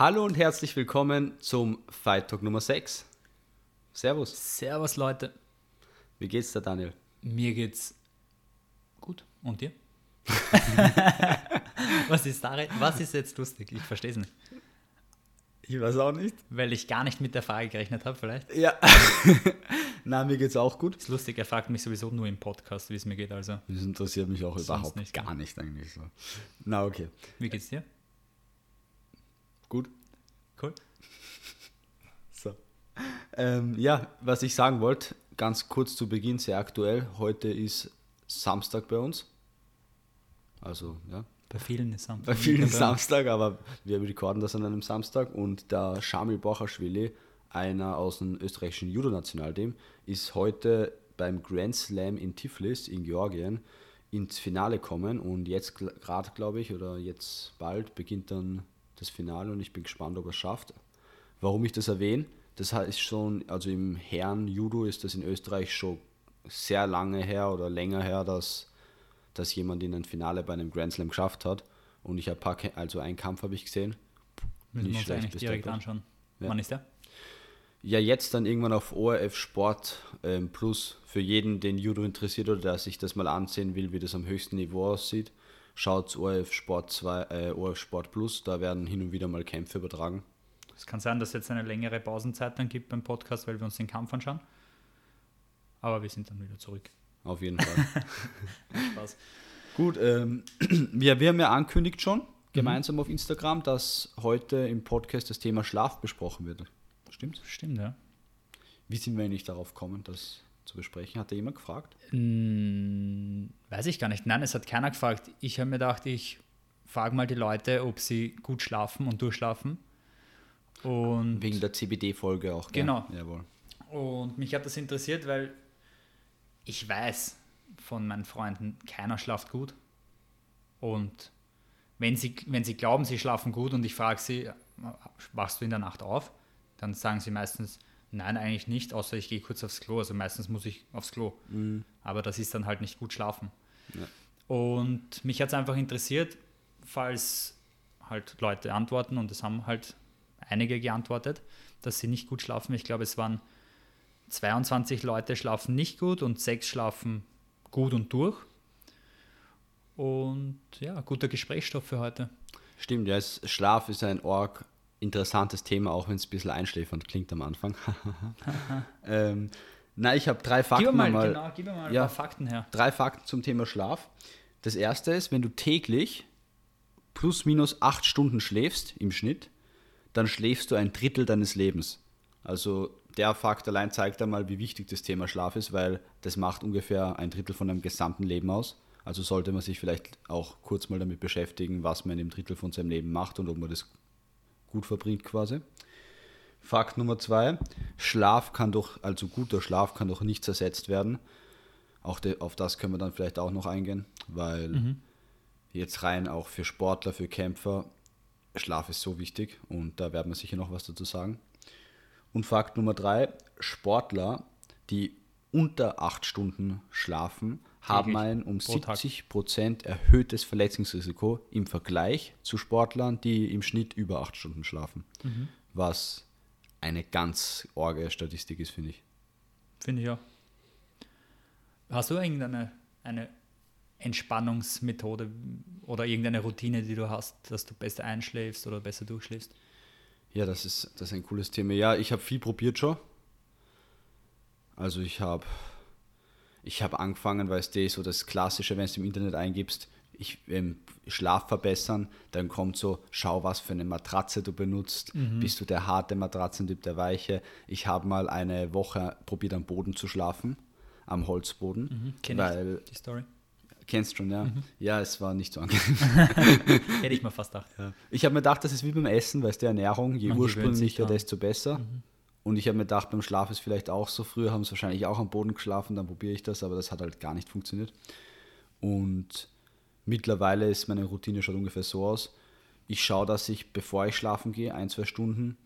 Hallo und herzlich willkommen zum Fight Talk Nummer 6. Servus. Servus Leute, Wie geht's dir, Daniel? mir geht's gut. Und dir? was, ist darin, was ist jetzt lustig? Ich verstehe es nicht. Ich weiß auch nicht. Weil ich gar nicht mit der Frage gerechnet habe, vielleicht. Ja. Na, mir geht's auch gut. Ist lustig, er fragt mich sowieso nur im Podcast, wie es mir geht. Also, Das interessiert mich auch überhaupt nicht, gar nicht eigentlich so. Na, okay. wie geht's dir? Gut. Cool. So. Ähm, ja, was ich sagen wollte, ganz kurz zu Beginn, sehr aktuell. Heute ist Samstag bei uns. Also, ja, Bei vielen ist Samstag. Bei vielen ist Samstag, aber wir recorden das an einem Samstag und der Shamil Bochaschwili, einer aus dem österreichischen Judo-Nationalteam, ist heute beim Grand Slam in Tiflis in Georgien ins Finale kommen und jetzt gerade, glaube ich, oder jetzt bald beginnt dann das Finale und ich bin gespannt, ob er es schafft. Warum ich das erwähne, das ist schon, also im Herren-Judo ist das in Österreich schon sehr lange her oder länger her, dass dass jemand in ein Finale bei einem Grand Slam geschafft hat. Und ich habe also einen Kampf habe ich gesehen. Müssen wir Nicht uns schlecht eigentlich direkt anschauen. Ja. Wann ist der? Ja, jetzt dann irgendwann auf ORF Sport ähm, Plus für jeden, den Judo interessiert oder der sich das mal ansehen will, wie das am höchsten Niveau aussieht. Schaut ORF Sport 2, äh, ORF Sport Plus, da werden hin und wieder mal Kämpfe übertragen. Es kann sein, dass es jetzt eine längere Pausenzeit dann gibt beim Podcast, weil wir uns den Kampf anschauen. Aber wir sind dann wieder zurück. Auf jeden Fall. Spaß. Gut, ähm, wir, wir haben ja angekündigt schon, gemeinsam auf Instagram, dass heute im Podcast das Thema Schlaf besprochen wird. Stimmt? Stimmt, ja. Wie sind wir eigentlich darauf gekommen, das zu besprechen? Hat da jemand gefragt? Hm, weiß ich gar nicht. Nein, es hat keiner gefragt. Ich habe mir gedacht, ich frage mal die Leute, ob sie gut schlafen und durchschlafen. Und, Wegen der CBD-Folge auch, gell? Genau. Jawohl. und mich hat das interessiert, weil ich weiß von meinen Freunden, keiner schlaft gut. Und wenn sie, wenn sie glauben, sie schlafen gut und ich frage sie, wachst du in der Nacht auf? Dann sagen sie meistens, nein, eigentlich nicht, außer ich gehe kurz aufs Klo. Also meistens muss ich aufs Klo. Aber das ist dann halt nicht gut schlafen. Ja. Und mich hat es einfach interessiert, falls halt Leute antworten und es haben halt einige geantwortet, dass sie nicht gut schlafen. Ich glaube, es waren 22 Leute schlafen nicht gut und sechs schlafen gut und durch. Und ja, guter Gesprächsstoff für heute. Stimmt, ja, Schlaf ist ein org interessantes Thema, auch wenn es ein bisschen einschläfernd klingt am Anfang. ähm, na, ich habe drei Gib mir Fakten mal, einmal- genau, gib mir mal ein Ja. paar Fakten her. drei Fakten zum Thema Schlaf. Das erste ist, wenn du täglich plus minus acht Stunden schläfst im Schnitt, dann schläfst du ein Drittel deines Lebens. Also der Fakt allein zeigt einmal, wie wichtig das Thema Schlaf ist, weil das macht ungefähr ein Drittel von deinem gesamten Leben aus. Also sollte man sich vielleicht auch kurz mal damit beschäftigen, was man in dem Drittel von seinem Leben macht und ob man das gut verbringt quasi. Fakt Nummer zwei, Schlaf kann durch, also guter Schlaf kann durch nichts ersetzt werden. Auch de, auf das können wir dann vielleicht auch noch eingehen, weil jetzt rein auch für Sportler, für Kämpfer, Schlaf ist so wichtig und da werden wir sicher noch was dazu sagen. Und Fakt Nummer drei, Sportler, die unter acht Stunden schlafen, haben ein um pro Tag. 70 Prozent erhöhtes Verletzungsrisiko im Vergleich zu Sportlern, die im Schnitt über acht Stunden schlafen. Was eine ganz orge Statistik ist, finde ich. Finde ich auch. Hast du irgendeine eine Entspannungsmethode oder irgendeine Routine, die du hast, dass du besser einschläfst oder besser durchschläfst? Ja, das ist, das ist ein cooles Thema. Ja, ich habe viel probiert schon. Also ich habe ich hab angefangen, weißt du, so das Klassische, wenn du im Internet eingibst, ich ähm, Schlaf verbessern, dann kommt so, schau, was für eine Matratze du benutzt. Bist du der harte Matratzentyp, der weiche? Ich habe mal eine Woche probiert, am Boden zu schlafen, am Holzboden. Kenn weil, die Story. kennst du schon, ja? Ja, es war nicht so angenehm. Hätte ich mir fast gedacht. Ja. Ich habe mir gedacht, das ist wie beim Essen, weil es die Ernährung, je Man ursprünglicher, desto besser. Und ich habe mir gedacht, beim Schlaf ist vielleicht auch so. Früher haben sie wahrscheinlich auch am Boden geschlafen, dann probiere ich das, aber das hat halt gar nicht funktioniert. Und mittlerweile ist meine Routine schon ungefähr so aus. Ich schaue, dass ich, bevor ich schlafen gehe, ein, zwei Stunden,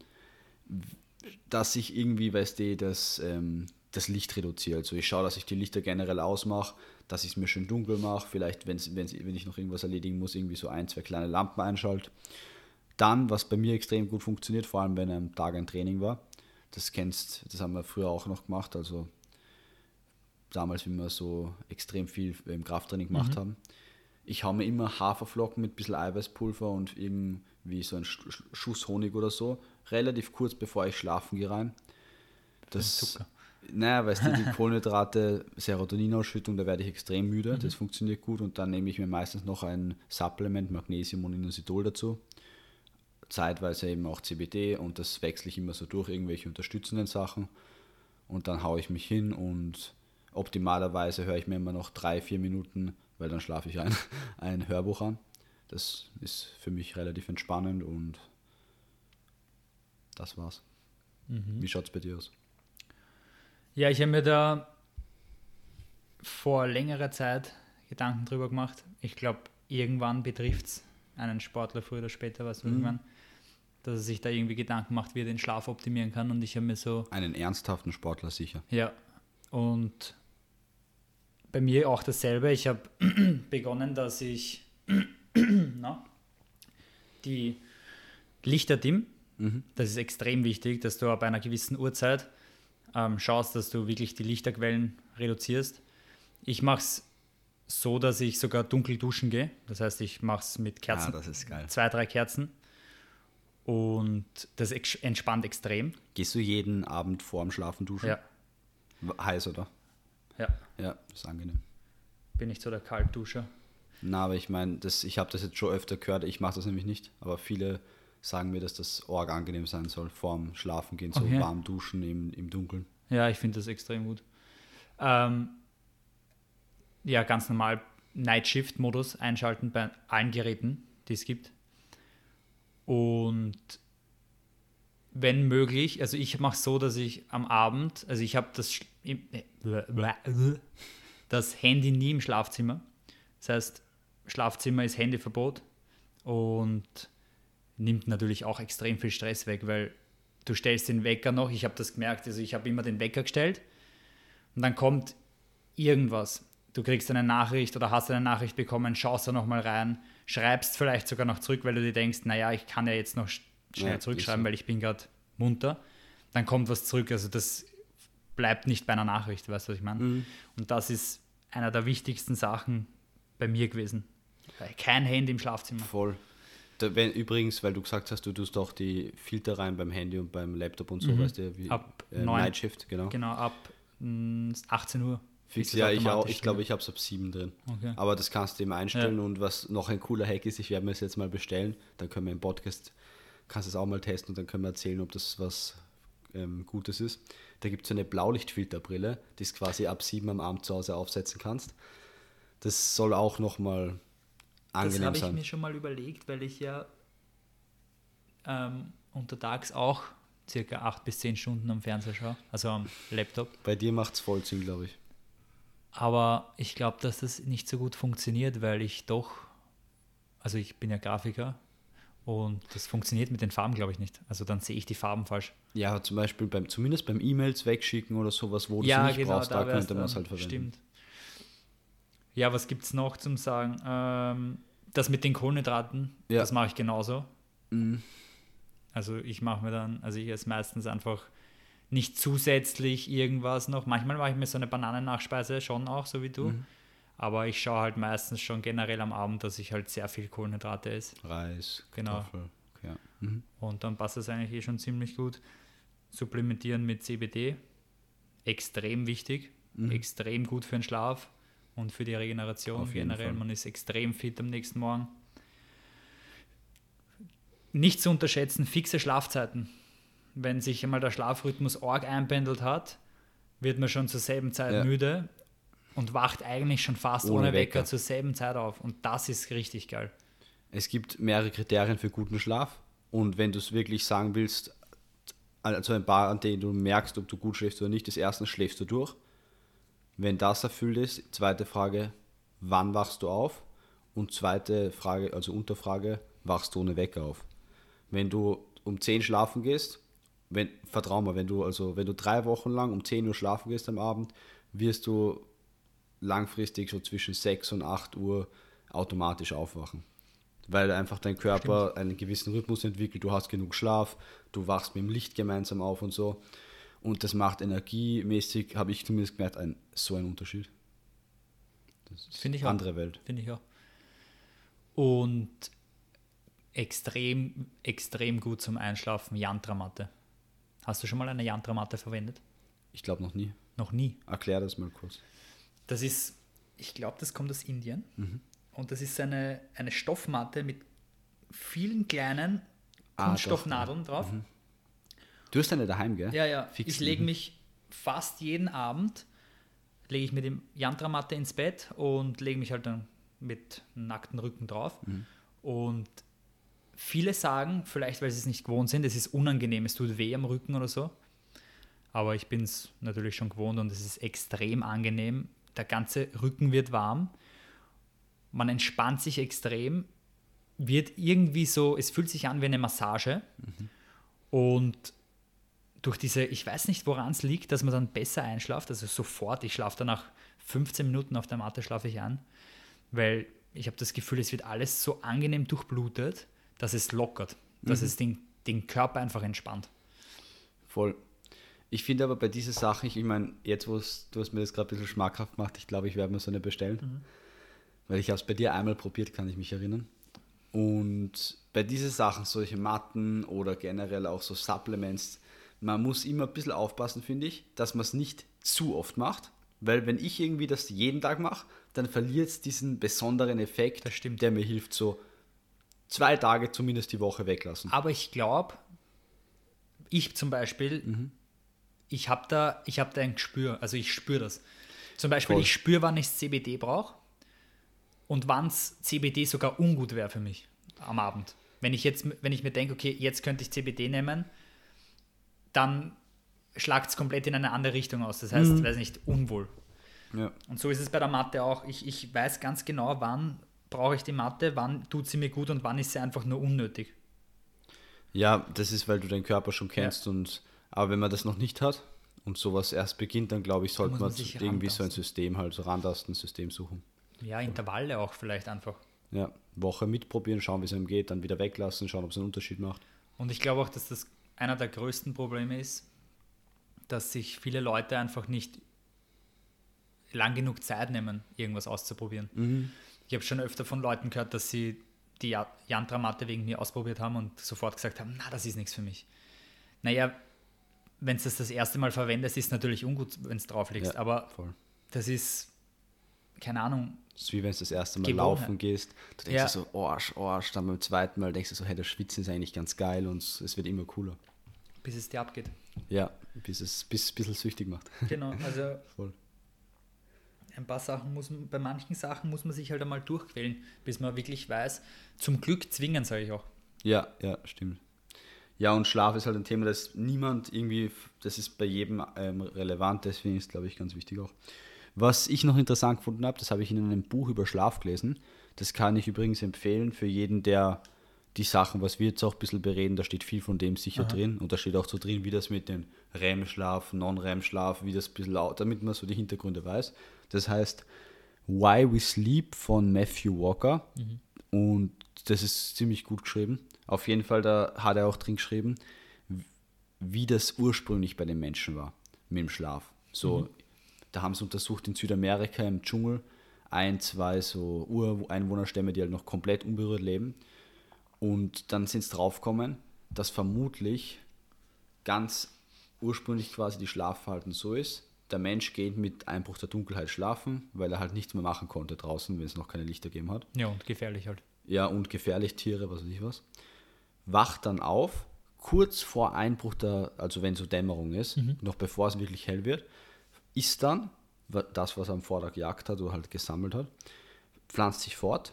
dass ich irgendwie, weißt du, das, ähm, das Licht reduziere. Also ich schaue, dass ich die Lichter generell ausmache, dass ich es mir schön dunkel mache, vielleicht, wenn's, wenn's, wenn ich noch irgendwas erledigen muss, irgendwie so ein, zwei kleine Lampen einschalte. Dann, was bei mir extrem gut funktioniert, vor allem wenn am Tag ein Training war, das kennst, das haben wir früher auch noch gemacht, also damals, wie wir so extrem viel im Krafttraining gemacht Mhm. haben. Ich hau mir immer Haferflocken mit ein bisschen Eiweißpulver und irgendwie so ein Sch- Sch- Schuss Honig oder so, relativ kurz bevor ich schlafen gehe rein. Das, Zucker. naja, weißt du, die Kohlenhydrate, Serotoninausschüttung, da werde ich extrem müde, Mhm. das funktioniert gut und dann nehme ich mir meistens noch ein Supplement, Magnesium und Inositol dazu. Zeitweise eben auch CBD und das wechsle ich immer so durch, irgendwelche unterstützenden Sachen und dann haue ich mich hin und optimalerweise höre ich mir immer noch drei, vier Minuten, weil dann schlafe ich ein, ein Hörbuch an. Das ist für mich relativ entspannend und das war's. Wie schaut's bei dir aus? Ja, ich habe mir da vor längerer Zeit Gedanken drüber gemacht. Ich glaube, irgendwann betrifft es einen Sportler früher oder später, was irgendwann, dass er sich da irgendwie Gedanken macht, wie er den Schlaf optimieren kann. Und ich habe mir so, Einen ernsthaften Sportler sicher. ja, und bei mir auch dasselbe. Ich habe begonnen, dass ich na, die Lichter dimm. Das ist extrem wichtig, dass du ab einer gewissen Uhrzeit ähm, schaust, dass du wirklich die Lichterquellen reduzierst. Ich mache es so, dass ich sogar dunkel duschen gehe. Das heißt, ich mache es mit Kerzen, Ah, das ist geil. zwei, drei Kerzen. Und das entspannt extrem. Gehst du jeden Abend vorm Schlafen duschen? Ja, Heiß, oder? ja. Ja, das ist angenehm. Bin ich so der Kaltduscher. Na, aber ich meine, das, ich habe das jetzt schon öfter gehört, ich mache das nämlich nicht, aber viele sagen mir, dass das arg angenehm sein soll, vorm Schlafen gehen, so Okay. warm duschen im, im Dunkeln. Ja, ich finde das extrem gut. Ähm, ja, ganz normal Night Shift Modus einschalten bei allen Geräten, die es gibt. Und wenn möglich, also ich mache so, dass ich am Abend, also ich habe das, äh, das Handy nie im Schlafzimmer. Das heißt, Schlafzimmer ist Handyverbot und nimmt natürlich auch extrem viel Stress weg, weil du stellst den Wecker noch, ich habe das gemerkt, also ich habe immer den Wecker gestellt und dann kommt irgendwas. Du kriegst eine Nachricht oder hast eine Nachricht bekommen, schaust da nochmal rein, schreibst vielleicht sogar noch zurück, weil du dir denkst, naja, ich kann ja jetzt noch sch- schnell Ja, zurückschreiben, so. weil ich bin gerade munter. Dann kommt was zurück, also das bleibt nicht bei einer Nachricht, weißt du, was ich meine? Mhm. Und das ist einer der wichtigsten Sachen bei mir gewesen. Kein Handy im Schlafzimmer. Voll. Da, wenn, übrigens, weil du gesagt hast, du tust auch die Filter rein beim Handy und beim Laptop und so, weißt du, wie Ab äh, neun. Night Shift, genau. Genau, ab mm, 18 Uhr. Fix, es ja, ich auch. Ich glaube, drin. ich habe es ab 7 drin. Okay. Aber das kannst du eben einstellen und was noch ein cooler Hack ist, ich werde mir es jetzt mal bestellen, dann können wir im Podcast, kannst du es auch mal testen und dann können wir erzählen, ob das was ähm, Gutes ist. Da gibt es so eine Blaulichtfilterbrille, die du quasi ab 7 am Abend zu Hause aufsetzen kannst. Das soll auch nochmal Das angenehm habe ich sein. mir schon mal überlegt, weil ich ja ähm, untertags auch circa 8 bis 10 Stunden am Fernseher schaue, also am Laptop. Bei dir macht es voll Sinn, glaube ich. Aber ich glaube, dass das nicht so gut funktioniert, weil ich doch, also ich bin ja Grafiker und das funktioniert mit den Farben, glaube ich, nicht. Also dann sehe ich die Farben falsch. Ja, zum Beispiel beim, zumindest beim E-Mails wegschicken oder sowas, wo du es nicht brauchst, da, wär's könnte man es halt verwenden. Stimmt. Ja, was gibt es noch zum Sagen? Ähm, das mit den Kohlenhydraten, Ja. das mache ich genauso. Mhm. Also ich mache mir dann, also ich esse meistens einfach nicht zusätzlich irgendwas noch. Manchmal mache ich mir so eine Bananennachspeise schon auch, so wie du. Mhm. Aber ich schaue halt meistens schon generell am Abend, dass ich halt sehr viel Kohlenhydrate esse. Reis, Genau. Kartoffel. Ja. Mhm. Und dann passt das eigentlich eh schon ziemlich gut. Supplementieren mit CBD, extrem wichtig, Mhm. extrem gut für den Schlaf und für die Regeneration Auf generell. Man ist extrem fit am nächsten Morgen. Nicht zu unterschätzen, fixe Schlafzeiten. Wenn sich einmal der Schlafrhythmus arg einpendelt hat, wird man schon zur selben Zeit Ja. müde und wacht eigentlich schon fast Ohne ohne, Wecker. Wecker. zur selben Zeit auf. Und das ist richtig geil. Es gibt mehrere Kriterien für guten Schlaf und wenn du es wirklich sagen willst, also ein paar, an denen du merkst, ob du gut schläfst oder nicht, ist erstens schläfst du durch. Wenn das erfüllt ist, zweite Frage, wann wachst du auf? Und zweite Frage, also Unterfrage, wachst du ohne Wecker auf? Wenn du um 10 schlafen gehst, wenn, vertrau mir, wenn du, also wenn du drei Wochen lang um 10 Uhr schlafen gehst am Abend, wirst du langfristig so zwischen 6 und 8 Uhr automatisch aufwachen. weil einfach dein Körper einen gewissen Rhythmus entwickelt, du hast genug Schlaf, du wachst mit dem Licht gemeinsam auf und so. Und das macht energiemäßig, habe ich zumindest gemerkt, ein, so einen Unterschied. Das ist Finde ich auch. andere Welt. Finde ich auch. Und extrem, extrem gut zum Einschlafen, Yantra-Matte. Hast du schon mal eine Yantra-Matte verwendet? Ich glaube noch nie. Noch nie. Erklär das mal kurz. Das ist, ich glaube, das kommt aus Indien. Mhm. Und das ist eine, eine Stoffmatte mit vielen kleinen Ah, Kunststoffnadeln drauf. Du hast eine daheim, gell? Ja, ja. Fix, ich lege mhm. mich fast jeden Abend, lege ich mit dem Yantra-Matte ins Bett und lege mich halt dann mit nacktem Rücken drauf. Mhm. Und viele sagen, vielleicht weil sie es nicht gewohnt sind, es ist unangenehm, es tut weh am Rücken oder so. Aber ich bin es natürlich schon gewohnt und es ist extrem angenehm. Der ganze Rücken wird warm. Man entspannt sich extrem. Wird irgendwie so, es fühlt sich an wie eine Massage. Und durch diese, ich weiß nicht, woran es liegt, dass man dann besser einschlaft, also sofort, ich schlafe dann nach 15 Minuten auf der Matte, schlafe ich an, weil ich habe das Gefühl, es wird alles so angenehm durchblutet, dass es lockert, dass es den, den Körper einfach entspannt. Voll. Ich finde aber bei dieser Sache, ich, ich meine, jetzt, wo du hast mir das gerade ein bisschen schmackhaft gemacht, ich glaube, ich werde mir so eine bestellen. Weil ich habe es bei dir einmal probiert, kann ich mich erinnern. Und bei diesen Sachen, solche Matten oder generell auch so Supplements, man muss immer ein bisschen aufpassen, finde ich, dass man es nicht zu oft macht. Weil wenn ich irgendwie das jeden Tag mache, dann verliert es diesen besonderen Effekt, Das stimmt. der mir hilft, so zwei Tage zumindest die Woche weglassen. Aber ich glaube, ich zum Beispiel, Mhm. ich habe da, ich hab da ein Gespür, also ich spüre das. Zum Beispiel, Voll. ich spüre, wann ich CBD brauche und wann CBD sogar ungut wäre für mich am Abend. Wenn ich jetzt, wenn ich mir denke, okay, jetzt könnte ich CBD nehmen, dann schlagt es komplett in eine andere Richtung aus. Das heißt, weiß nicht, unwohl. Ja. Und so ist es bei der Mathe auch. Ich, ich weiß ganz genau, wann brauche ich die Mathe, wann tut sie mir gut und wann ist sie einfach nur unnötig. Ja, das ist, weil du deinen Körper schon kennst und aber wenn man das noch nicht hat und sowas erst beginnt, dann glaube ich, sollte man, man sich irgendwie so ein. System halt, so rantasten, System suchen. Ja, Intervalle auch vielleicht einfach. Ja, Woche mitprobieren, schauen, wie es einem geht, dann wieder weglassen, schauen, ob es einen Unterschied macht. Und ich glaube auch, dass das einer der größten Probleme ist, dass sich viele Leute einfach nicht lang genug Zeit nehmen, irgendwas auszuprobieren. Ich habe schon öfter von Leuten gehört, dass sie die Yantra-Matte wegen mir ausprobiert haben und sofort gesagt haben, na, das ist nichts für mich. Naja, wenn du das das erste Mal verwendest, ist natürlich ungut, wenn es drauflegst, Ja, aber voll. das ist, keine Ahnung, Das ist wie wenn du das erste Mal Gewohnheit. laufen gehst, du denkst Ja. dir so, Arsch, Arsch, dann beim zweiten Mal denkst du so, hey, das Schwitzen ist eigentlich ganz geil und es wird immer cooler. bis es dir abgeht. Ja, bis es bis ein bisschen süchtig macht. Genau, also Voll. Ein paar Sachen muss bei manchen Sachen muss man sich halt einmal durchquälen, bis man wirklich weiß. Zum Glück zwingen, sage ich auch. Ja, ja, stimmt. Ja, und Schlaf ist halt ein Thema, das niemand irgendwie, das ist bei jedem ähm, relevant, deswegen ist, glaube ich, ganz wichtig auch. Was ich noch interessant gefunden habe, das habe ich in einem Buch über Schlaf gelesen. Das kann ich übrigens empfehlen für jeden, der die Sachen, was wir jetzt auch ein bisschen bereden, da steht viel von dem sicher drin. Und da steht auch so drin, wie das mit dem REM-Schlaf, Non-REM-Schlaf, wie das ein bisschen, au- damit man so die Hintergründe weiß. Das heißt Why We Sleep von Matthew Walker. Und das ist ziemlich gut geschrieben. Auf jeden Fall, da hat er auch drin geschrieben, wie das ursprünglich bei den Menschen war mit dem Schlaf. So, da haben sie untersucht in Südamerika im Dschungel ein, zwei so Ureinwohnerstämme, die halt noch komplett unberührt leben. Und dann sind sie draufgekommen, dass vermutlich ganz ursprünglich quasi die Schlafverhalten so ist. Der Mensch geht mit Einbruch der Dunkelheit schlafen, weil er halt nichts mehr machen konnte draußen, wenn es noch keine Lichter gegeben hat. Ja, und gefährlich halt. Ja, und gefährlich Tiere, was weiß ich was. Wacht dann auf, kurz vor Einbruch der, also wenn so Dämmerung ist, noch bevor es wirklich hell wird, isst dann das, was er am Vortag gejagt hat oder halt gesammelt hat, pflanzt sich fort,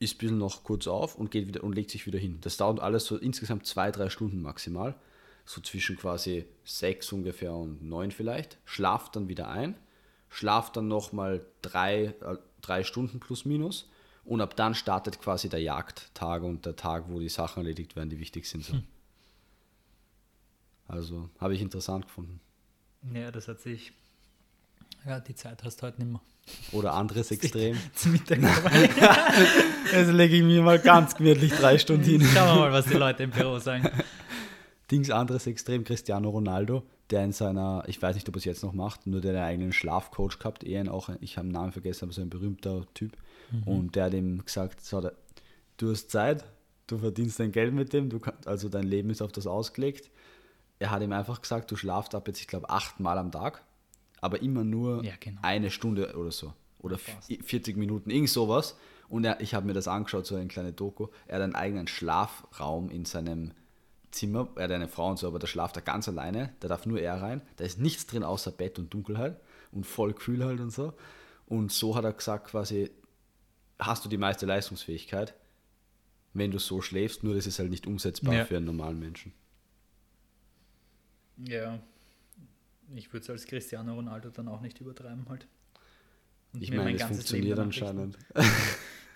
ein bisschen noch kurz auf und geht wieder und legt sich wieder hin. Das dauert alles so insgesamt zwei, drei Stunden maximal. So zwischen quasi sechs ungefähr und neun vielleicht. Schlaft dann wieder ein, schlaft dann nochmal drei, äh, drei Stunden plus minus und ab dann startet quasi der Jagdtag und der Tag, wo die Sachen erledigt werden, die wichtig sind. So. Also habe ich interessant gefunden. Ja, das hat sich Ja, die Zeit hast du heute nicht mehr. Oder anderes Extrem. Zum Mittag. Also lege ich mir mal ganz gemütlich drei Stunden hin. Schauen wir mal, was die Leute im Büro sagen. Dings anderes Extrem, Cristiano Ronaldo, der in seiner, ich weiß nicht, ob er es jetzt noch macht, nur der einen eigenen Schlafcoach gehabt, er ihn auch, ich habe den Namen vergessen, aber so ein berühmter Typ. Und der hat ihm gesagt, so, du hast Zeit, du verdienst dein Geld mit dem, du kannst, also dein Leben ist auf das ausgelegt. Er hat ihm einfach gesagt, du schlafst ab jetzt, ich glaube, achtmal am Tag, aber immer nur Ja, genau. eine Stunde oder so. Oder Passt. 40 Minuten, irgend sowas. Und er, ich habe mir das angeschaut, so eine kleine Doku. Er hat einen eigenen Schlafraum in seinem Zimmer. Er hat eine Frau und so, aber da schlaft er ganz alleine. Da darf nur er rein. Da ist nichts drin außer Bett und Dunkelheit und voll kühl halt und so. Und so hat er gesagt, quasi, hast du die meiste Leistungsfähigkeit, wenn du so schläfst, nur das ist halt nicht umsetzbar Ja. für einen normalen Menschen. Ja. Ich würde es als Cristiano Ronaldo dann auch nicht übertreiben halt. Und Ich meine, mein es funktioniert anscheinend.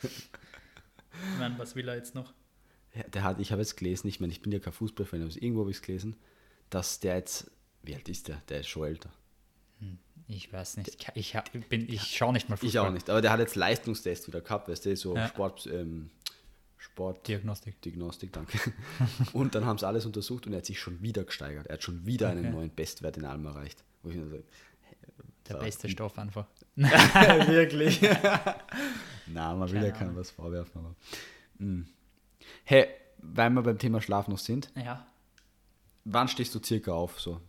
Ich meine, was will er jetzt noch? Ja, Der hat, ich habe jetzt gelesen, ich meine, ich bin ja kein Fußballfan, aber irgendwo habe ich es gelesen, dass der jetzt, wie alt ist der? Der ist schon älter. Ich weiß nicht. Ich, hab- bin, ich schaue nicht mal Fußball. Ich auch nicht, aber der hat jetzt Leistungstest wieder gehabt, weißt du, so Ja. Sport, ähm, Sport, Diagnostik. Diagnostik, danke. Und dann haben sie alles untersucht und er hat sich schon wieder gesteigert. Er hat schon wieder einen Okay. neuen Bestwert in allem erreicht. Wo ich mir so, Der Ja. beste Stoff einfach. Wirklich? Na, man will ja keinem was vorwerfen, aber. Mm. Hey, weil wir beim Thema Schlaf noch sind, Ja, wann stehst du circa auf, so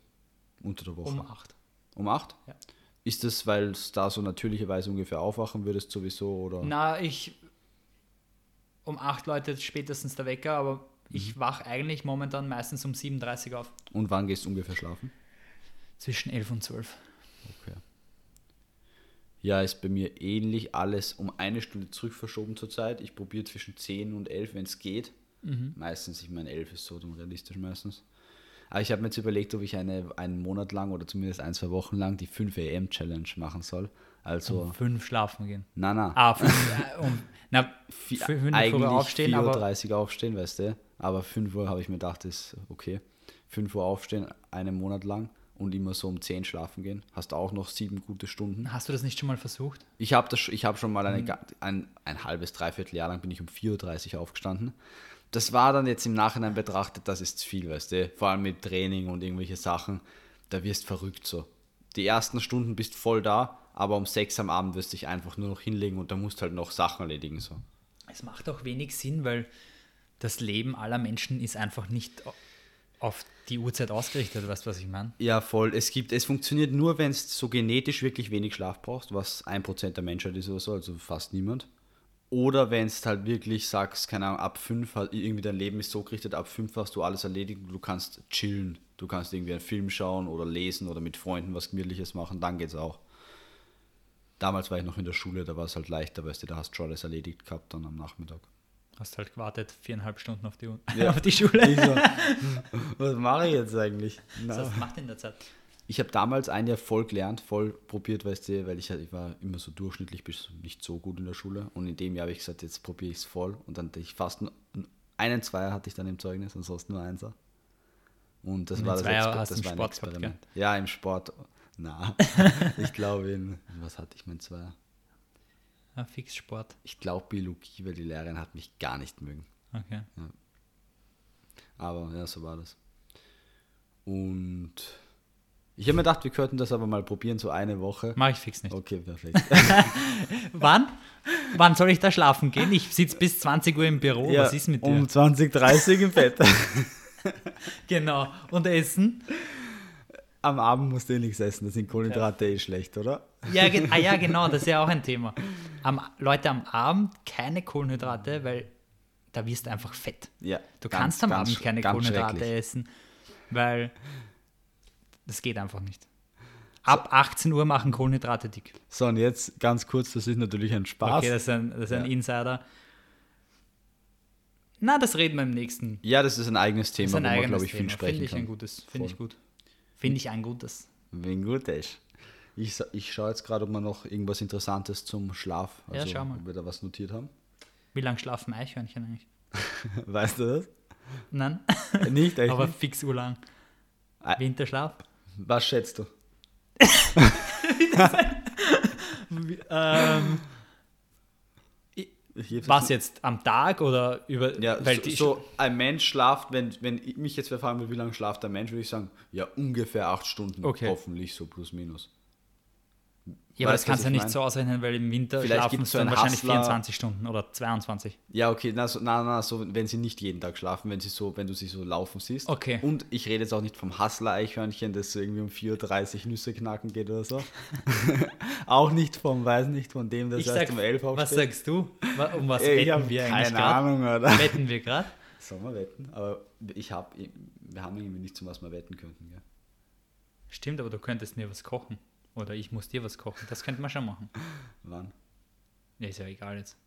unter der Woche? um 8. Um 8? Ja. Ist das, weil es da so natürlicherweise ungefähr aufwachen würdest, sowieso? Oder? Na, ich. Um 8 läutet spätestens der Wecker, aber Mhm. ich wach eigentlich momentan meistens um 7.30 Uhr auf. Und wann gehst du ungefähr schlafen? Zwischen 11 und 12. Okay. Ja, ist bei mir ähnlich alles um eine Stunde zurück verschoben zurzeit. Ich probiere zwischen 10 und 11, wenn es geht. Meistens, ich meine, 11 ist so realistisch meistens. Aber ich habe mir jetzt überlegt, ob ich eine, einen Monat lang oder zumindest ein, zwei Wochen lang die 5 AM Challenge machen soll. Also, Um 5 schlafen gehen. na, na. Ah, fünf, um, na, fünf eigentlich früher aufstehen, aber 4.30 Uhr aufstehen, weißt du. Aber 5 Uhr habe ich mir gedacht, ist okay. 5 Uhr aufstehen, einen Monat lang und immer so um 10 schlafen gehen. Hast auch noch sieben gute Stunden. hast du das nicht schon mal versucht? Ich habe hab schon mal eine, Mhm. ein, ein halbes, dreiviertel Jahr lang bin ich um 4.30 Uhr aufgestanden. Das war dann jetzt im Nachhinein betrachtet, das ist zu viel, weißt du. Vor allem mit Training und irgendwelche Sachen, da wirst verrückt so. Die ersten Stunden bist voll da, aber um 6 am Abend wirst du dich einfach nur noch hinlegen und da musst halt noch Sachen erledigen so. Es macht auch wenig Sinn, weil das Leben aller Menschen ist einfach nicht au- auf die Uhrzeit ausgerichtet, weißt du, was ich meine? Ja, voll. Es gibt, es funktioniert nur, wenn es so genetisch wirklich wenig Schlaf brauchst, was 1% der Menschheit ist oder so, also fast niemand. Oder wenn es halt wirklich sagst, keine Ahnung, ab 5, irgendwie dein Leben ist so gerichtet, ab 5 hast du alles erledigt, du kannst chillen, du kannst irgendwie einen Film schauen oder lesen oder mit Freunden was Gemütliches machen, dann geht's auch. Damals war ich noch in der Schule, da war es halt leichter, weißt du, da hast du schon alles erledigt gehabt dann am Nachmittag. Hast halt gewartet, viereinhalb Stunden auf die, U- Ja. auf die Schule. So, was mache ich jetzt eigentlich? Was gemacht in der Zeit? Ich habe damals ein Jahr voll gelernt, voll probiert, weißt du, weil ich, halt- ich war immer so durchschnittlich bis nicht so gut in der Schule. Und in dem Jahr habe ich gesagt, jetzt probiere ich es voll. Und dann hatte ich fast nur, einen Zweier hatte ich dann im Zeugnis und sonst nur Einser. Und das Und war das, Zweier Exper- hast das im war ein Sport gehabt, Experiment. Ja, im Sport. Na, ich glaube in, was hatte ich mein Zweier? Ah, fix Sport. Ich glaube Biologie, weil die Lehrerin hat mich gar nicht mögen. Okay. Aber ja, so war das. Und ich habe mir gedacht, wir könnten das aber mal probieren, so eine Woche. Mach ich fix nicht. Okay, perfekt. Wann? Wann soll ich da schlafen gehen? Ich sitze bis 20 Uhr im Büro. Ja, Was ist mit dir? Um 20.30 im Bett. Genau. Und Essen? Am Abend musst du eh nichts essen, das sind Kohlenhydrate eh schlecht, oder? Ja, ah, ja, genau, das ist ja auch ein Thema. Am, Leute, am Abend keine Kohlenhydrate, weil da wirst du einfach fett. Ja. Du ganz, kannst am Abend keine Kohlenhydrate essen, weil das geht einfach nicht. Ab 18 Uhr machen Kohlenhydrate dick. So, und jetzt ganz kurz, das ist natürlich ein Spaß. Okay, das ist ein, das ist ein Ja. Insider. Na, das reden wir im nächsten. ja, das ist ein eigenes Das Thema, ist wo ein man, eigenes glaube ich, viel Thema. sprechen Finde ich ein kann. gutes. Finde ich gut. Finde ich ein gutes. Wenn gut ist. Ich, ich schaue jetzt gerade, ob wir noch irgendwas Interessantes zum Schlaf, Ja, also schau mal. ob wir da was notiert haben. Wie lange schlafen Eichhörnchen eigentlich? Weißt du das? Nein, Nicht, echt? aber fix urlang. Ah. Winterschlaf? Was schätzt du? ähm, was jetzt am Tag oder über. Ja, so, so ein Mensch schlaft, wenn, wenn ich mich jetzt wer fragen will, wie lange schlaft ein Mensch, würde ich sagen, ja, ungefähr acht Stunden, Okay. hoffentlich so plus minus. Ja, aber das kannst du ich nicht so ausrechnen, weil im Winter Vielleicht schlafen sie dann wahrscheinlich Hustler- 24 Stunden oder 22. Ja, okay, na, so, na, na, so, wenn sie nicht jeden Tag schlafen, wenn sie so, wenn du sie so laufen siehst. Okay. Und ich rede jetzt auch nicht vom Hustler-Eichhörnchen, das so irgendwie um 4.30 Uhr Nüsse knacken geht oder so. auch nicht vom, weiß nicht, von dem, das Ich erst sag, um 11 Uhr was sagst du? Um was Ey, ich wetten wir eigentlich keine gerade? Ahnung, oder? Wetten wir gerade? Sollen wir wetten? Aber ich hab, wir haben irgendwie nichts, um was wir wetten könnten. Gell? Stimmt, aber du könntest mir was kochen. Oder ich muss dir was kochen. Das könnte man schon machen. Wann? Ja, ist ja egal jetzt.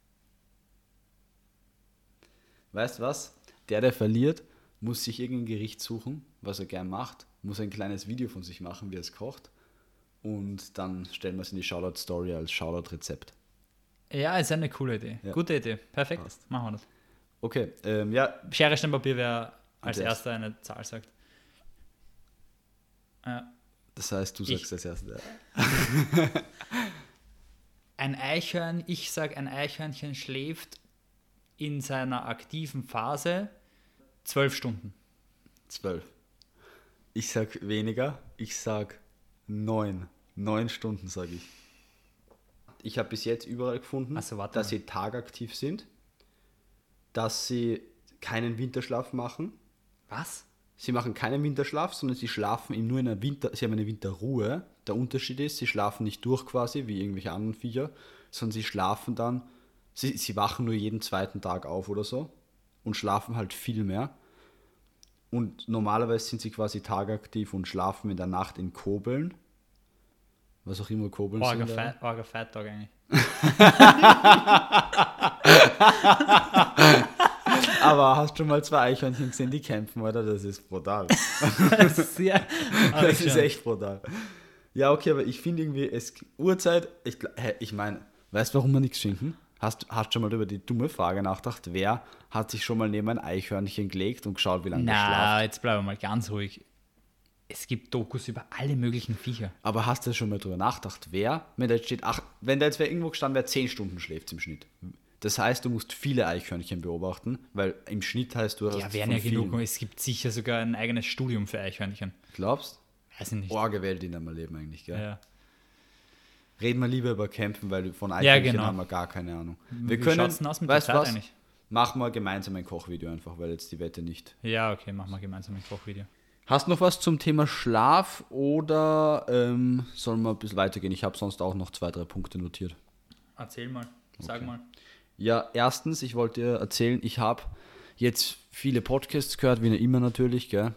Weißt du was? Der, der verliert, muss sich irgendein Gericht suchen, was er gern macht, muss ein kleines Video von sich machen, wie er es kocht. Und dann stellen wir es in die Shoutout-Story als Shoutout-Rezept. Ja, ist eine coole Idee. Ja. Gute Idee. Perfekt. Passt. Machen wir das. Okay, ähm, ja, Schere, Stein, Papier, wer als erster eine Zahl sagt. Äh, das heißt, du Ich- sagst als erstes. ein Eichhörn, ich sage, ein Eichhörnchen schläft in seiner aktiven Phase zwölf Stunden. Zwölf. Ich sag weniger, ich sag neun. Neun Stunden, sage ich. Ich habe bis jetzt überall gefunden, Ach so, warte dass sie tagaktiv sind, dass sie keinen Winterschlaf machen. Was? Sie machen keinen Winterschlaf, sondern sie schlafen eben nur in einer Winter, sie haben eine Winterruhe. Der Unterschied ist, sie schlafen nicht durch quasi, wie irgendwelche anderen Viecher, sondern sie schlafen dann, sie, sie wachen nur jeden zweiten Tag auf oder so und schlafen halt viel mehr. Und normalerweise sind sie quasi tagaktiv und schlafen in der Nacht in Kobeln. Was auch immer Kobeln Orga, sind. Orga Fettag eigentlich. Aber hast schon mal zwei Eichhörnchen gesehen, die kämpfen, oder? Das ist brutal. Das ist Das ist echt brutal. Ja, okay, aber ich finde irgendwie, es Uhrzeit, ich, ich meine, weißt du, warum wir nichts schinken? Hast hast schon mal über die dumme Frage nachgedacht, wer hat sich schon mal neben ein Eichhörnchen gelegt und geschaut, wie lange das Na, schlaft? jetzt bleiben wir mal ganz ruhig. Es gibt Dokus über alle möglichen Viecher. Aber hast du schon mal drüber nachgedacht, wer, wenn da jetzt steht, ach, wenn da jetzt wer irgendwo gestanden wäre, 10 Stunden schläft im Schnitt. Das heißt, du musst viele Eichhörnchen beobachten, weil im Schnitt heißt du hast Ja, wären ja genug. vielen. Es gibt sicher sogar ein eigenes Studium für Eichhörnchen. Glaubst? Weiß ich nicht. Orge Welt in einem Leben eigentlich, gell? Ja. Reden wir lieber über Kämpfen, weil von Ja, Eichhörnchen genau. haben wir gar keine Ahnung. Wie Wir können, schaut's denn aus mit der weißt du Zeit was? eigentlich? Machen wir gemeinsam ein Kochvideo einfach, weil jetzt die Wette nicht. Ja, okay, machen wir gemeinsam ein Kochvideo. Hast du noch was zum Thema Schlaf oder ähm, sollen wir ein bisschen weitergehen? Ich habe sonst auch noch zwei, drei Punkte notiert. Erzähl mal, sag mal. Ja, erstens, ich wollte dir erzählen, ich habe jetzt viele Podcasts gehört, wie immer natürlich, gell?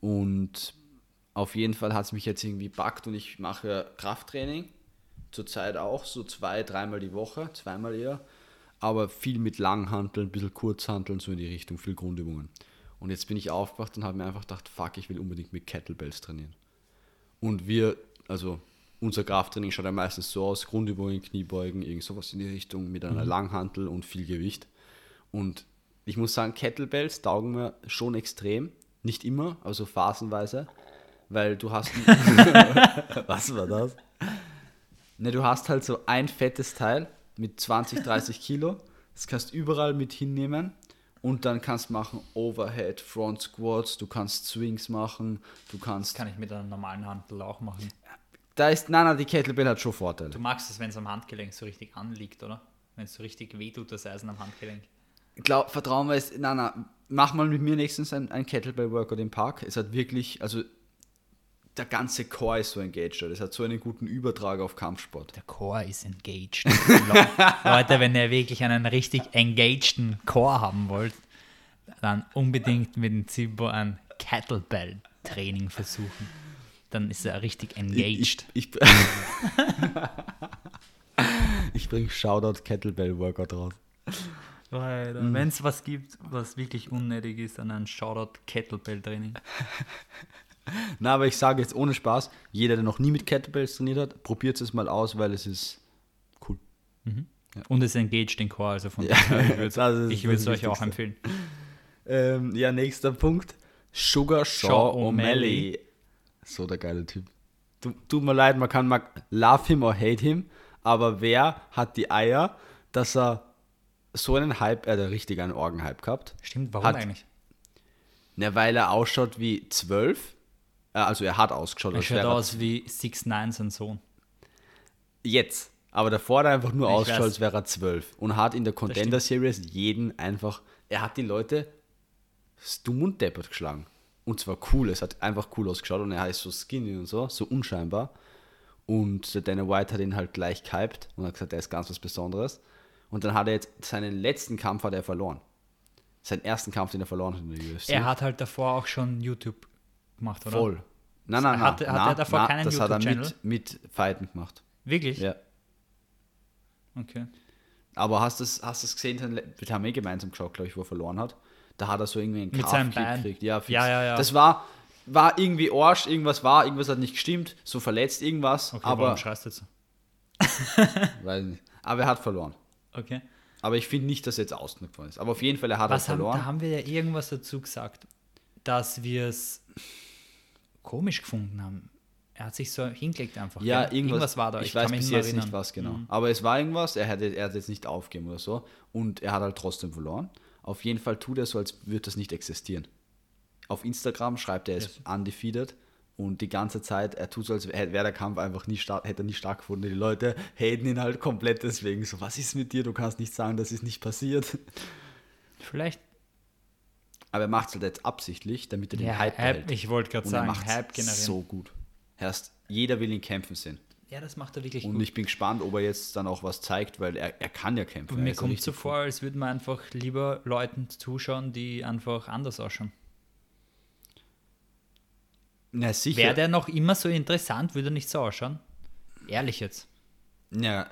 Und auf jeden Fall hat es mich jetzt irgendwie packt und ich mache Krafttraining. Zurzeit auch, so zwei, dreimal die Woche, zweimal eher. Aber viel mit Langhanteln, ein bisschen Kurzhanteln, so in die Richtung, viel Grundübungen. Und jetzt bin ich aufgewacht und habe mir einfach gedacht, fuck, ich will unbedingt mit Kettlebells trainieren. Und wir, also unser Krafttraining schaut ja meistens so aus, Grundübungen, Kniebeugen, irgend sowas in die Richtung mit einer Langhantel und viel Gewicht. Und ich muss sagen, Kettlebells taugen mir schon extrem. Nicht immer, also phasenweise, weil du hast... Was war das? Ne, du hast halt so ein fettes Teil mit 20, 30 Kilo. Das kannst du überall mit hinnehmen. Und dann kannst du machen Overhead, Front Squats, du kannst Swings machen, du kannst... Kann ich mit einer normalen Handel auch machen. Da ist, nein, nein, die Kettlebell hat schon Vorteile. Du magst es, wenn es am Handgelenk so richtig anliegt, oder? Wenn es so richtig wehtut, das Eisen am Handgelenk. Glaub, vertrauen wir es, nein, nein, mach mal mit mir nächstens ein, ein Kettlebell-Workout im Park. Es hat wirklich, also der ganze Core ist so engaged. Es hat so einen guten Übertrag auf Kampfsport. Der Core ist engaged. Leute, wenn ihr wirklich einen richtig engageden Core haben wollt, dann unbedingt mit dem Zibo ein Kettlebell-Training versuchen. Dann ist er richtig engaged. Ich, ich, ich bringe Shoutout Kettlebell-Workout raus. Wenn es was gibt, was wirklich unnötig ist, dann ein Shoutout Kettlebell-Training. Na, aber ich sage jetzt ohne Spaß, jeder, der noch nie mit Kettlebells trainiert hat, probiert es mal aus, weil es ist cool. Und es engaged den Core, also von Ja, daher, ich würde ich würde es euch auch empfehlen. Ähm, ja, nächster Punkt. Sugar Shaw Shaw O'Malley. So der geile Typ. tu, tut mir leid, man kann mal love him or hate him, aber wer hat die Eier, dass er so einen Hype, er hat richtig einen Orgenhype gehabt. Stimmt, warum Hat- eigentlich? Na, weil er ausschaut wie zwölf. Äh, Also er hat ausgeschaut, Er schaut aus wie Six Nine sein Sohn. Jetzt. Aber davor hat er einfach nur Ich ausgeschaut, weiß. als wäre er zwölf. Und hat in der Contender Series jeden einfach, er hat die Leute stumm und deppert geschlagen. Und zwar cool, es hat einfach cool ausgeschaut und er ist so skinny und so, so unscheinbar. Und der Dana White hat ihn halt gleich gehypt und hat gesagt, er ist ganz was Besonderes. Und dann hat er jetzt seinen letzten Kampf hat er verloren. Seinen ersten Kampf, den er verloren hat in der UFC. Er hat halt davor auch schon YouTube gemacht, oder? voll. Nein, nein, hatte nein, er davor nein, keinen Das hat er mit, mit Fighten gemacht. Wirklich? Ja. Okay. Aber hast du es hast gesehen, wir haben eh gemeinsam geschaut, glaube ich, wo er verloren hat. Da hat er so irgendwie einen Mit seinem gekriegt. Ja, fix. Ja, ja, ja. Das war, war irgendwie Arsch, irgendwas war, irgendwas hat nicht gestimmt, so verletzt, irgendwas. Okay, aber, warum schreist du jetzt weiß nicht. aber er hat verloren. Okay. Aber ich finde nicht, dass er jetzt worden ist. Aber auf jeden Fall, er hat Was halt haben, verloren. da haben wir ja irgendwas dazu gesagt, dass wir es komisch gefunden haben. Er hat sich so hingelegt einfach. ja, gell? irgendwas, war da. Ich, kann weiß bis nicht jetzt nicht, erinnern. was genau. Mhm. Aber es war irgendwas, er hat, er hat jetzt nicht aufgegeben oder so. Und er hat halt trotzdem verloren. Auf jeden Fall tut er so, als würde das nicht existieren. Auf Instagram schreibt er, er ist Yes. undefeated. Und die ganze Zeit, er tut so, als wäre der Kampf einfach nie stark, hätte er nie stattgefunden. Die Leute haten ihn halt komplett deswegen. So, was ist mit dir? Du kannst nicht sagen, das ist nicht passiert. Vielleicht. Aber er macht es halt jetzt absichtlich, damit er den Ja, Hype behält. ich wollte gerade er sagen, macht Hype generieren. so gut. Erst jeder will ihn kämpfen sehen. Ja, das macht er wirklich Und gut. ich bin gespannt, ob er jetzt dann auch was zeigt, weil er, er kann ja kämpfen. Und mir kommt so vor, als würde man einfach lieber Leuten zuschauen, die einfach anders ausschauen. Na sicher. Wäre der noch immer so interessant, würde er nicht so ausschauen? Ehrlich jetzt. Ja,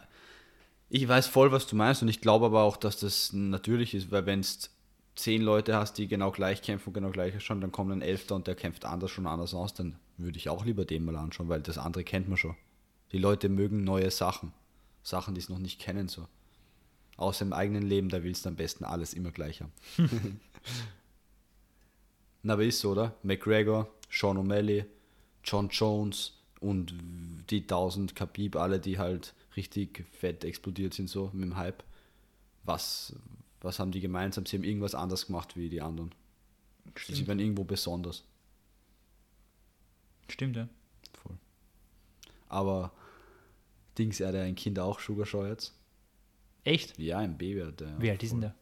ich weiß voll, was du meinst und ich glaube aber auch, dass das natürlich ist, weil wenn es zehn Leute hast, die genau gleich kämpfen und genau gleich ausschauen, dann kommt ein Elfter und der kämpft anders schon anders aus, dann würde ich auch lieber den mal anschauen, weil das andere kennt man schon. Die Leute mögen neue Sachen. Sachen, die es noch nicht kennen, so. Aus dem eigenen Leben, da willst du am besten alles immer gleich haben. Na, aber ist so, oder? McGregor, Sean O'Malley, John Jones und die 1000 Khabib, alle, die halt richtig fett explodiert sind, so mit dem Hype. Was, was haben die gemeinsam? Sie haben irgendwas anders gemacht wie die anderen. Sie waren irgendwo besonders. Stimmt, ja. Voll. Aber Dings, er hat ja ein Kind auch Sugar Show jetzt. Echt? Ja, ein Baby hat er. Wie alt ist denn der?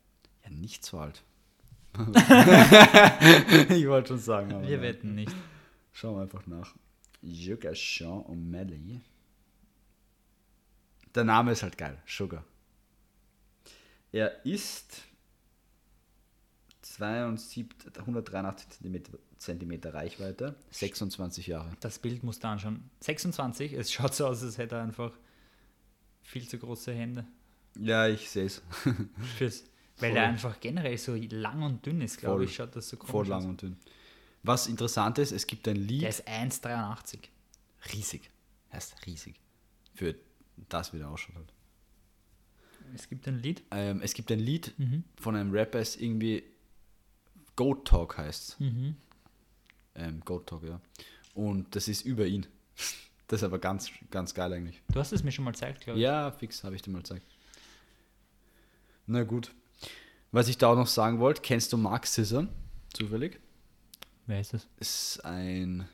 Ja, nicht so alt. ich wollte schon sagen. Wir nein. wetten nicht. Schauen wir einfach nach. Sugar Sean O'Malley. Der Name ist halt geil. Sugar. Er ist 72, 183 Zentimeter, Zentimeter Reichweite, 26 Jahre. Das Bild musst du anschauen. 26, es schaut so aus, als hätte er einfach viel zu große Hände. Ja, ich sehe es. Weil Voll. er einfach generell so lang und dünn ist, glaube ich, schaut das so komisch Voll lang aus. und dünn. Was interessant ist, es gibt ein Lied. Der ist 1,83. riesig. Heißt riesig. Für das, wie der ausschaut. Halt. Es gibt ein Lied. Ähm, es gibt ein Lied Mhm. von einem Rapper, es irgendwie Goat Talk heißt Mhm. ähm, Goat Talk, ja. Und das ist über ihn. Das ist aber ganz, ganz geil eigentlich. Du hast es mir schon mal gezeigt, glaube ich. Ja, fix, habe ich dir mal gezeigt. Na gut. Was ich da auch noch sagen wollte, kennst du Mark Scissor? Zufällig? Wer ist das? Ist ein,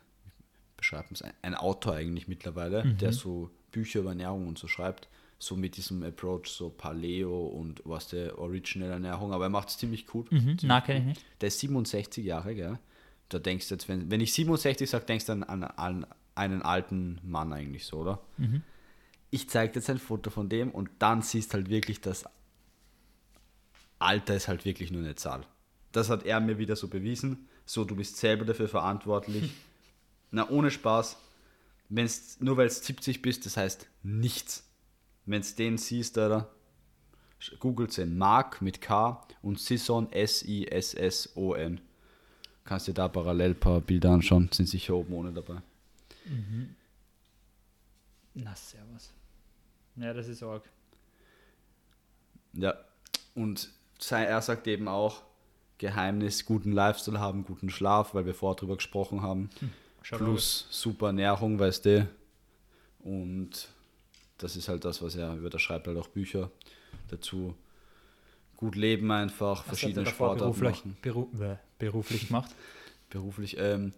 beschreibt es, ein, ein Autor eigentlich mittlerweile, Mhm. der so Bücher über Ernährung und so schreibt. So mit diesem Approach, so Paleo und was der Original Ernährung, aber er macht es ziemlich gut. Mhm. Na, kenne ich nicht. Der ist 67 Jahre, gell? Da denkst du jetzt, wenn, wenn ich 67 sage, denkst du an, an, an einen alten Mann eigentlich so, oder? Mhm. Ich zeige dir jetzt ein Foto von dem und dann siehst halt wirklich, das Alter ist halt wirklich nur eine Zahl. Das hat er mir wieder so bewiesen. So, du bist selber dafür verantwortlich. Na, ohne Spaß. Wenn's, nur weil du 70 bist, das heißt nichts. Wenn du den siehst, Alter, googelt den Mark mit K und Sisson S-I-S-S-O-N. Kannst dir da parallel ein paar Bilder anschauen, sind sicher oben ohne dabei. Na, servus. Ja, das ist arg. Ja, und er sagt eben auch, Geheimnis, guten Lifestyle haben, guten Schlaf, weil wir vorher drüber gesprochen haben. Schau Plus super Ernährung, weißt du, Und das ist halt das, was er über das schreibt, halt auch Bücher dazu. Gut leben einfach, Was verschiedene er Sportarten beruflich, machen. beru äh, beruflich gemacht? Beruflich. Ähm,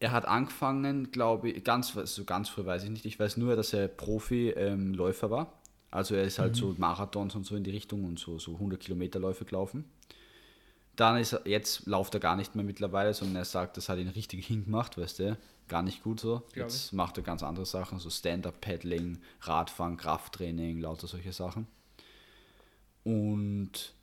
er hat angefangen, glaube ich, ganz, so ganz früh weiß ich nicht. Ich weiß nur, dass er Profi-Läufer war. Also er ist halt so Marathons und so in die Richtung und so, so 100 Kilometer Läufe gelaufen. Dann ist er, jetzt lauft er gar nicht mehr mittlerweile, sondern er sagt, das hat ihn richtig hingemacht, weißt du, gar nicht gut so. Glaub Jetzt macht er ganz andere Sachen, so Stand-Up-Paddling, Radfahren, Krafttraining, lauter solche Sachen. Und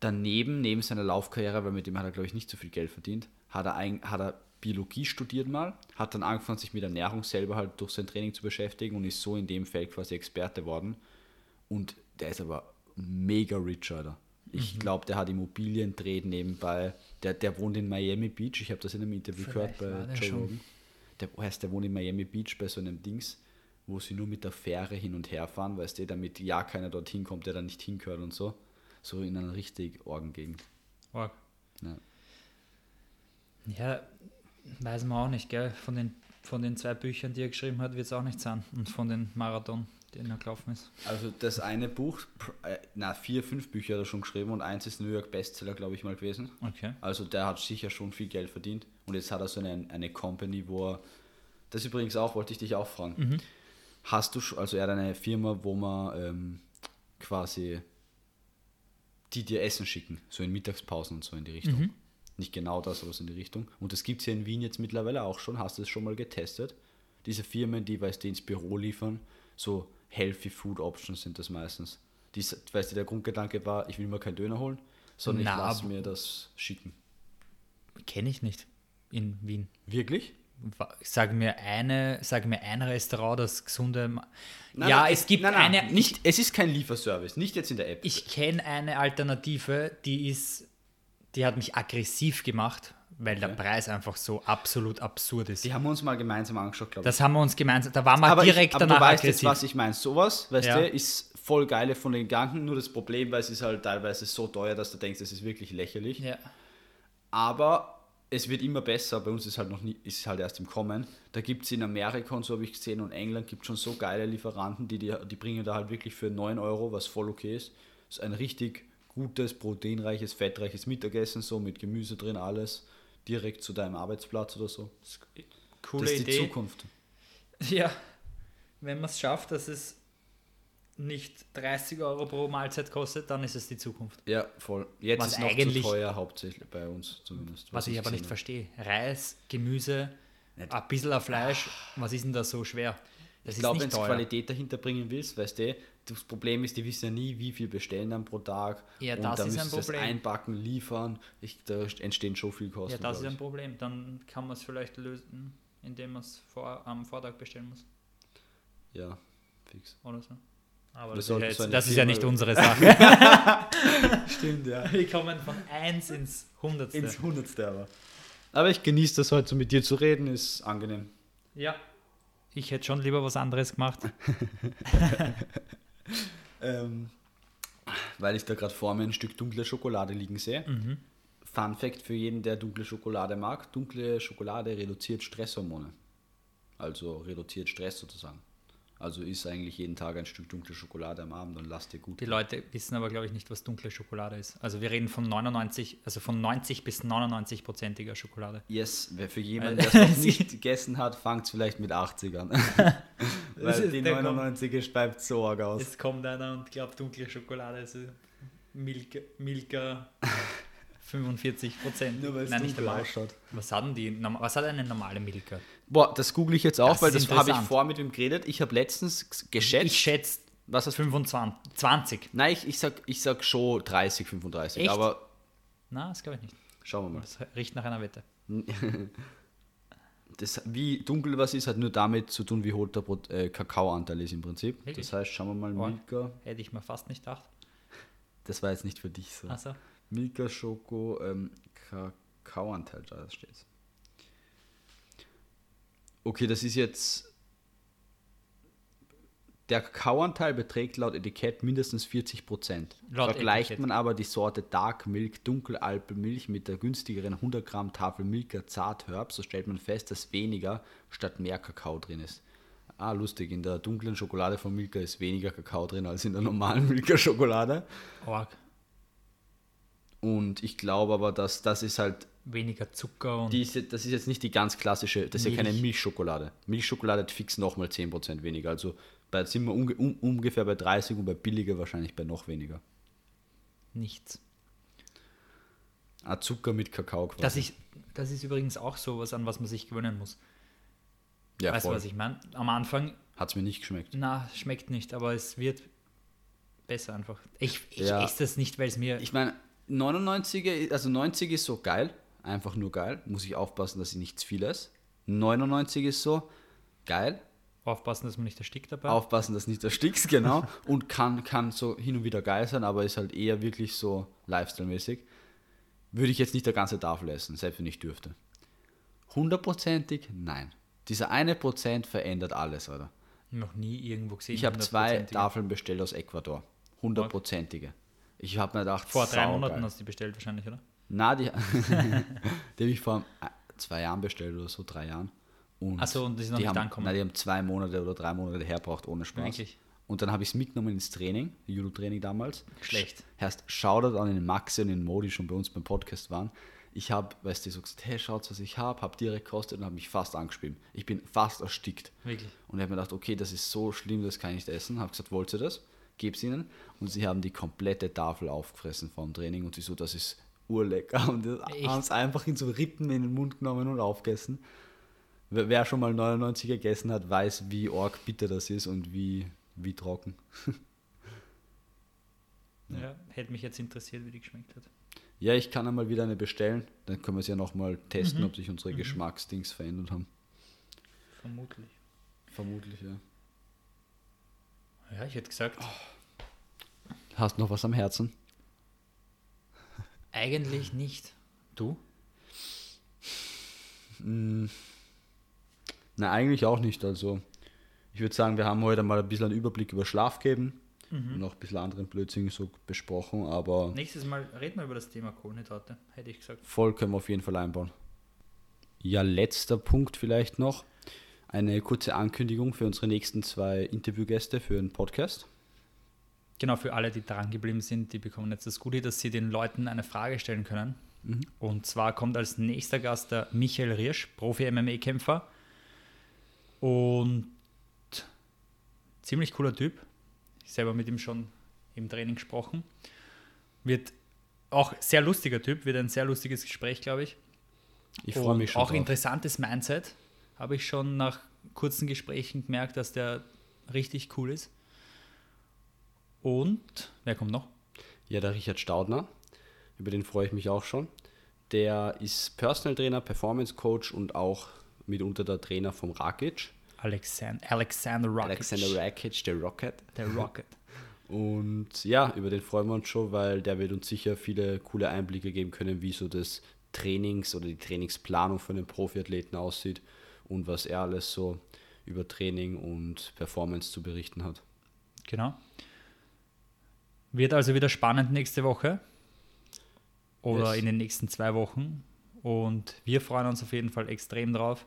daneben, neben seiner Laufkarriere, weil mit dem hat er, glaube ich, nicht so viel Geld verdient, hat er, ein, hat er Biologie studiert mal, hat dann angefangen, sich mit Ernährung selber halt durch sein Training zu beschäftigen und ist so in dem Feld quasi Experte worden. Und der ist aber mega rich, Alter. Ich glaube, der hat Immobilien, dreht nebenbei. Der, der wohnt in Miami Beach. Ich habe das in einem Interview Vielleicht gehört bei der Joe. Rogan. Der heißt, der wohnt in Miami Beach bei so einem Dings, wo sie nur mit der Fähre hin und her fahren, weißt du, damit ja keiner dorthin kommt, der da nicht hingehört und so. So in einer richtig Orgengegend. Org. Ja. Ja, weiß man auch nicht, gell? Von den, von den zwei Büchern, die er geschrieben hat, wird es auch nicht sein. Und von den Marathon, den er gelaufen ist. Also das eine Buch, äh, na vier, fünf Bücher hat er schon geschrieben und eins ist New York Bestseller, glaube ich mal gewesen. Okay. Also der hat sicher schon viel Geld verdient und jetzt hat er so eine, eine Company, wo er, das übrigens auch, wollte ich dich auch fragen. Hast du, also er hat eine Firma, wo man ähm, quasi die dir Essen schicken, so in Mittagspausen und so in die Richtung. Nicht genau das, aber so in die Richtung. Und das gibt es hier in Wien jetzt mittlerweile auch schon. Hast du es schon mal getestet? Diese Firmen, die, weißt du, ins Büro liefern, so Healthy Food Options sind das meistens. Die, weißt du, der Grundgedanke war, ich will mir keinen Döner holen, sondern Na, ich lasse mir das schicken. Kenne ich nicht in Wien. Wirklich? Sag mir eine, sag mir ein Restaurant, das gesunde. Ma Nein, ja, nein, es gibt nein, eine. Nicht, es ist kein Lieferservice, nicht jetzt in der App. Ich kenne eine Alternative, die ist, die hat mich aggressiv gemacht, weil der Okay. Preis einfach so absolut absurd ist. die haben wir uns mal gemeinsam angeschaut, glaube ich. Das haben wir uns gemeinsam, da waren wir aber direkt ich, aber danach du weißt jetzt, aggressiv. was ich meine. Sowas, weißt Ja. du, ist voll geile von den Gedanken. Nur das Problem, weil es ist halt teilweise so teuer, dass du denkst, es ist wirklich lächerlich. ja. Aber es wird immer besser. Bei uns ist halt noch nie, ist halt erst im Kommen. Da gibt es in Amerika und so habe ich gesehen und England gibt schon so geile Lieferanten, die, die, die bringen da halt wirklich für 9 Euro, was voll okay ist. Das ist ein richtig gutes, proteinreiches, fettreiches Mittagessen, so mit Gemüse drin, alles. Direkt zu deinem Arbeitsplatz oder so. Das Coole das ist die Idee. Zukunft. Ja, wenn man es schafft, dass es nicht 30 Euro pro Mahlzeit kostet, dann ist es die Zukunft. Ja, voll. Jetzt Was ist noch eigentlich- zu teuer, hauptsächlich bei uns zumindest. Was, ich aber nicht gesehen verstehe. Reis, Gemüse, Nicht. ein bisschen Fleisch, was ist denn da so schwer? Das Ich glaube, wenn du. Qualität dahinter bringen willst, weißt du, das Problem ist, die wissen ja nie, wie viel bestellen dann pro Tag. Ja, und das da ist müssen ein sie das Problem. einpacken, liefern. Ich, da entstehen schon viel Kosten. Ja, das ist ein. Problem. Dann kann man es vielleicht lösen, indem man es vor, am Vortag bestellen muss. Ja, fix. Oder so. Aber Wir das, ist ja, das ist ja nicht unsere Sache. Stimmt, ja. Wir kommen von 1 ins Hundertste. Ins Hundertste aber. Aber ich genieße das heute so mit dir zu reden, ist angenehm. ja. Ich hätte schon lieber was anderes gemacht. Ähm, weil ich da gerade vor mir ein Stück dunkle Schokolade liegen sehe. Mhm. Fun Fact für jeden, der dunkle Schokolade mag: Dunkle Schokolade reduziert Stresshormone. Also reduziert Stress sozusagen. Also isst eigentlich jeden Tag ein Stück dunkle Schokolade am Abend und lass dir gut. Die Leute wissen aber, glaube ich, nicht, was dunkle Schokolade ist. Also wir reden von 99, also von 90 bis 99 prozentiger Schokolade. Yes, wer für jemanden, der es noch nicht gegessen hat, fangt es vielleicht mit 80 an. Weil die der 99 ist bleibt so arg aus. Jetzt kommt einer und glaubt, dunkle Schokolade ist Milka, Milka 45 Prozent. Nur weil es nicht ausschaut. Was hat, denn die, was hat eine normale Milka? Boah, das google ich jetzt auch, Das weil das habe ich interessant. vor mit ihm geredet. Ich habe letztens geschätzt. Ich schätze was hast du? 25, 20. Nein, ich, ich, sag, ich sag schon 30, 35. Echt? Aber Na, das glaube ich nicht. schauen wir mal. Das riecht nach einer Wette. Das, wie dunkel was ist, hat nur damit zu tun, wie hoch der Brot- äh, Kakaoanteil ist im Prinzip. Wirklich? Das heißt, schauen wir mal, Boah. Milka. Hätte ich mir fast nicht gedacht. Das war jetzt nicht für dich so. Also, Milka Schoko, ähm, Kakaoanteil, da steht's. Okay, das ist jetzt. Der Kakaoanteil beträgt laut Etikett mindestens 40 Prozent. Vergleicht Etikett. man aber die Sorte Dark Milk Dunkelalpenmilch mit der günstigeren 100 Gramm Tafel Milka Zartherb, so stellt man fest, dass weniger statt mehr Kakao drin ist. ah, lustig, in der dunklen Schokolade von Milka ist weniger Kakao drin als in der normalen Milka-Schokolade. Org. Und ich glaube aber, dass das ist halt, Weniger Zucker und die ist, jetzt- das ist jetzt nicht die ganz klassische, das ist ja keine Milch. Milchschokolade. Milchschokolade hat fix nochmal 10% weniger. Also bei, sind wir unge, un, ungefähr bei 30 und bei billiger wahrscheinlich bei noch weniger. nichts. Ah, Zucker mit Kakao quasi. Das, ich, das ist übrigens auch so was, an was man sich gewöhnen muss. ja, weißt du, was ich meine? Am Anfang, Hat es mir nicht geschmeckt. na, schmeckt nicht, aber es wird besser einfach. Ich, ich Ja. esse das nicht, weil es mir. Ich meine, 99er, also 90 ist so geil, einfach nur geil. Muss ich aufpassen, dass ich nicht zu viel esse. 99 ist so geil, aufpassen, dass man nicht erstickt dabei. aufpassen, dass nicht erstickst, genau. Und kann, kann so hin und wieder geil sein, aber ist halt eher wirklich so Lifestyle-mäßig. Würde ich jetzt nicht der ganze Tafel essen, selbst wenn ich dürfte. Hundertprozentig? Nein. Dieser eine Prozent verändert alles, oder? Noch nie irgendwo gesehen. Ich habe zwei 100%ige. Tafeln bestellt aus Ecuador. Hundertprozentige. Ich habe mir gedacht, Vor drei. Monaten hast du die bestellt wahrscheinlich, oder? Na, die, die habe ich vor zwei Jahren bestellt oder so, drei Jahren. Und Ach so, und die sind noch die nicht haben, angekommen. Na, die haben zwei Monate oder drei Monate herbraucht, ohne Spaß. Wirklich? Und dann habe ich es mitgenommen ins Training, Judo-Training damals. Schlecht. Heißt, Shoutout an den Maxi und den Mo, die schon bei uns beim Podcast waren. Ich habe, weißt du, so gesagt, hey, schaut, was ich habe, habe direkt gekostet und habe mich fast angespielt. Ich bin fast erstickt. Wirklich. Und ich habe mir gedacht, okay, das ist so schlimm, das kann ich nicht essen. Habe gesagt, wollt ihr das? Geb's ihnen. Und sie haben die komplette Tafel aufgefressen vor dem Training und sie so, das ist urlecker. Und haben es einfach in so Rippen in den Mund genommen und aufgegessen. Wer schon mal 99 gegessen hat, weiß, wie arg bitter das ist und wie, wie trocken. Ja. hätte mich jetzt interessiert, wie die geschmeckt hat. Ja, ich kann einmal wieder eine bestellen. Dann können wir es ja nochmal testen, Mhm. ob sich unsere Geschmacksdings verändert haben. Vermutlich. Vermutlich, ja. Ja, ich hätte gesagt, Hast noch was am Herzen? eigentlich nicht. Du? Na, eigentlich auch nicht. Also, ich würde sagen, wir haben heute mal ein bisschen einen Überblick über Schlaf gegeben. Und noch ein bisschen anderen Blödsinn so besprochen, aber Nächstes Mal reden wir über das Thema Kohlenhydrate, hätte ich gesagt. voll können wir auf jeden Fall einbauen. Ja, letzter Punkt vielleicht noch. Eine kurze Ankündigung für unsere nächsten zwei Interviewgäste für den Podcast. Genau, für alle, die dran geblieben sind, die bekommen jetzt das Gute, dass sie den Leuten eine Frage stellen können. Und zwar kommt als nächster Gast der Michael Riersch, Profi-MMA-Kämpfer. Und ziemlich cooler Typ. Ich selber mit ihm schon im Training gesprochen. Wird auch sehr lustiger Typ, wird ein sehr lustiges Gespräch, glaube ich. Ich freue mich schon. Auch drauf. interessantes Mindset. Habe ich schon nach kurzen Gesprächen gemerkt, dass der richtig cool ist. Und wer kommt noch? Ja, der Richard Staudner, über den freue ich mich auch schon. Der ist Personal Trainer, Performance Coach und auch mitunter der Trainer vom Rakic. Alexander, Alexander Rocket. Alexander Rakic, der Rocket. Der Rocket. Und ja, über den freuen wir uns schon, weil der wird uns sicher viele coole Einblicke geben können, wie so das Trainings- oder die Trainingsplanung von einem Profiathleten aussieht und was er alles so über Training und Performance zu berichten hat. Genau. Wird also wieder spannend nächste Woche. Oder Yes. in den nächsten zwei Wochen. Und wir freuen uns auf jeden Fall extrem drauf.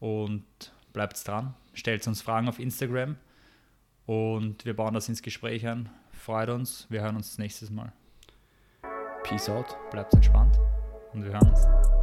Und bleibt dran. Stellt uns Fragen auf Instagram. Und wir bauen das ins Gespräch ein. Freut uns. Wir hören uns nächstes Mal. Peace out. Bleibt entspannt. Und wir hören uns.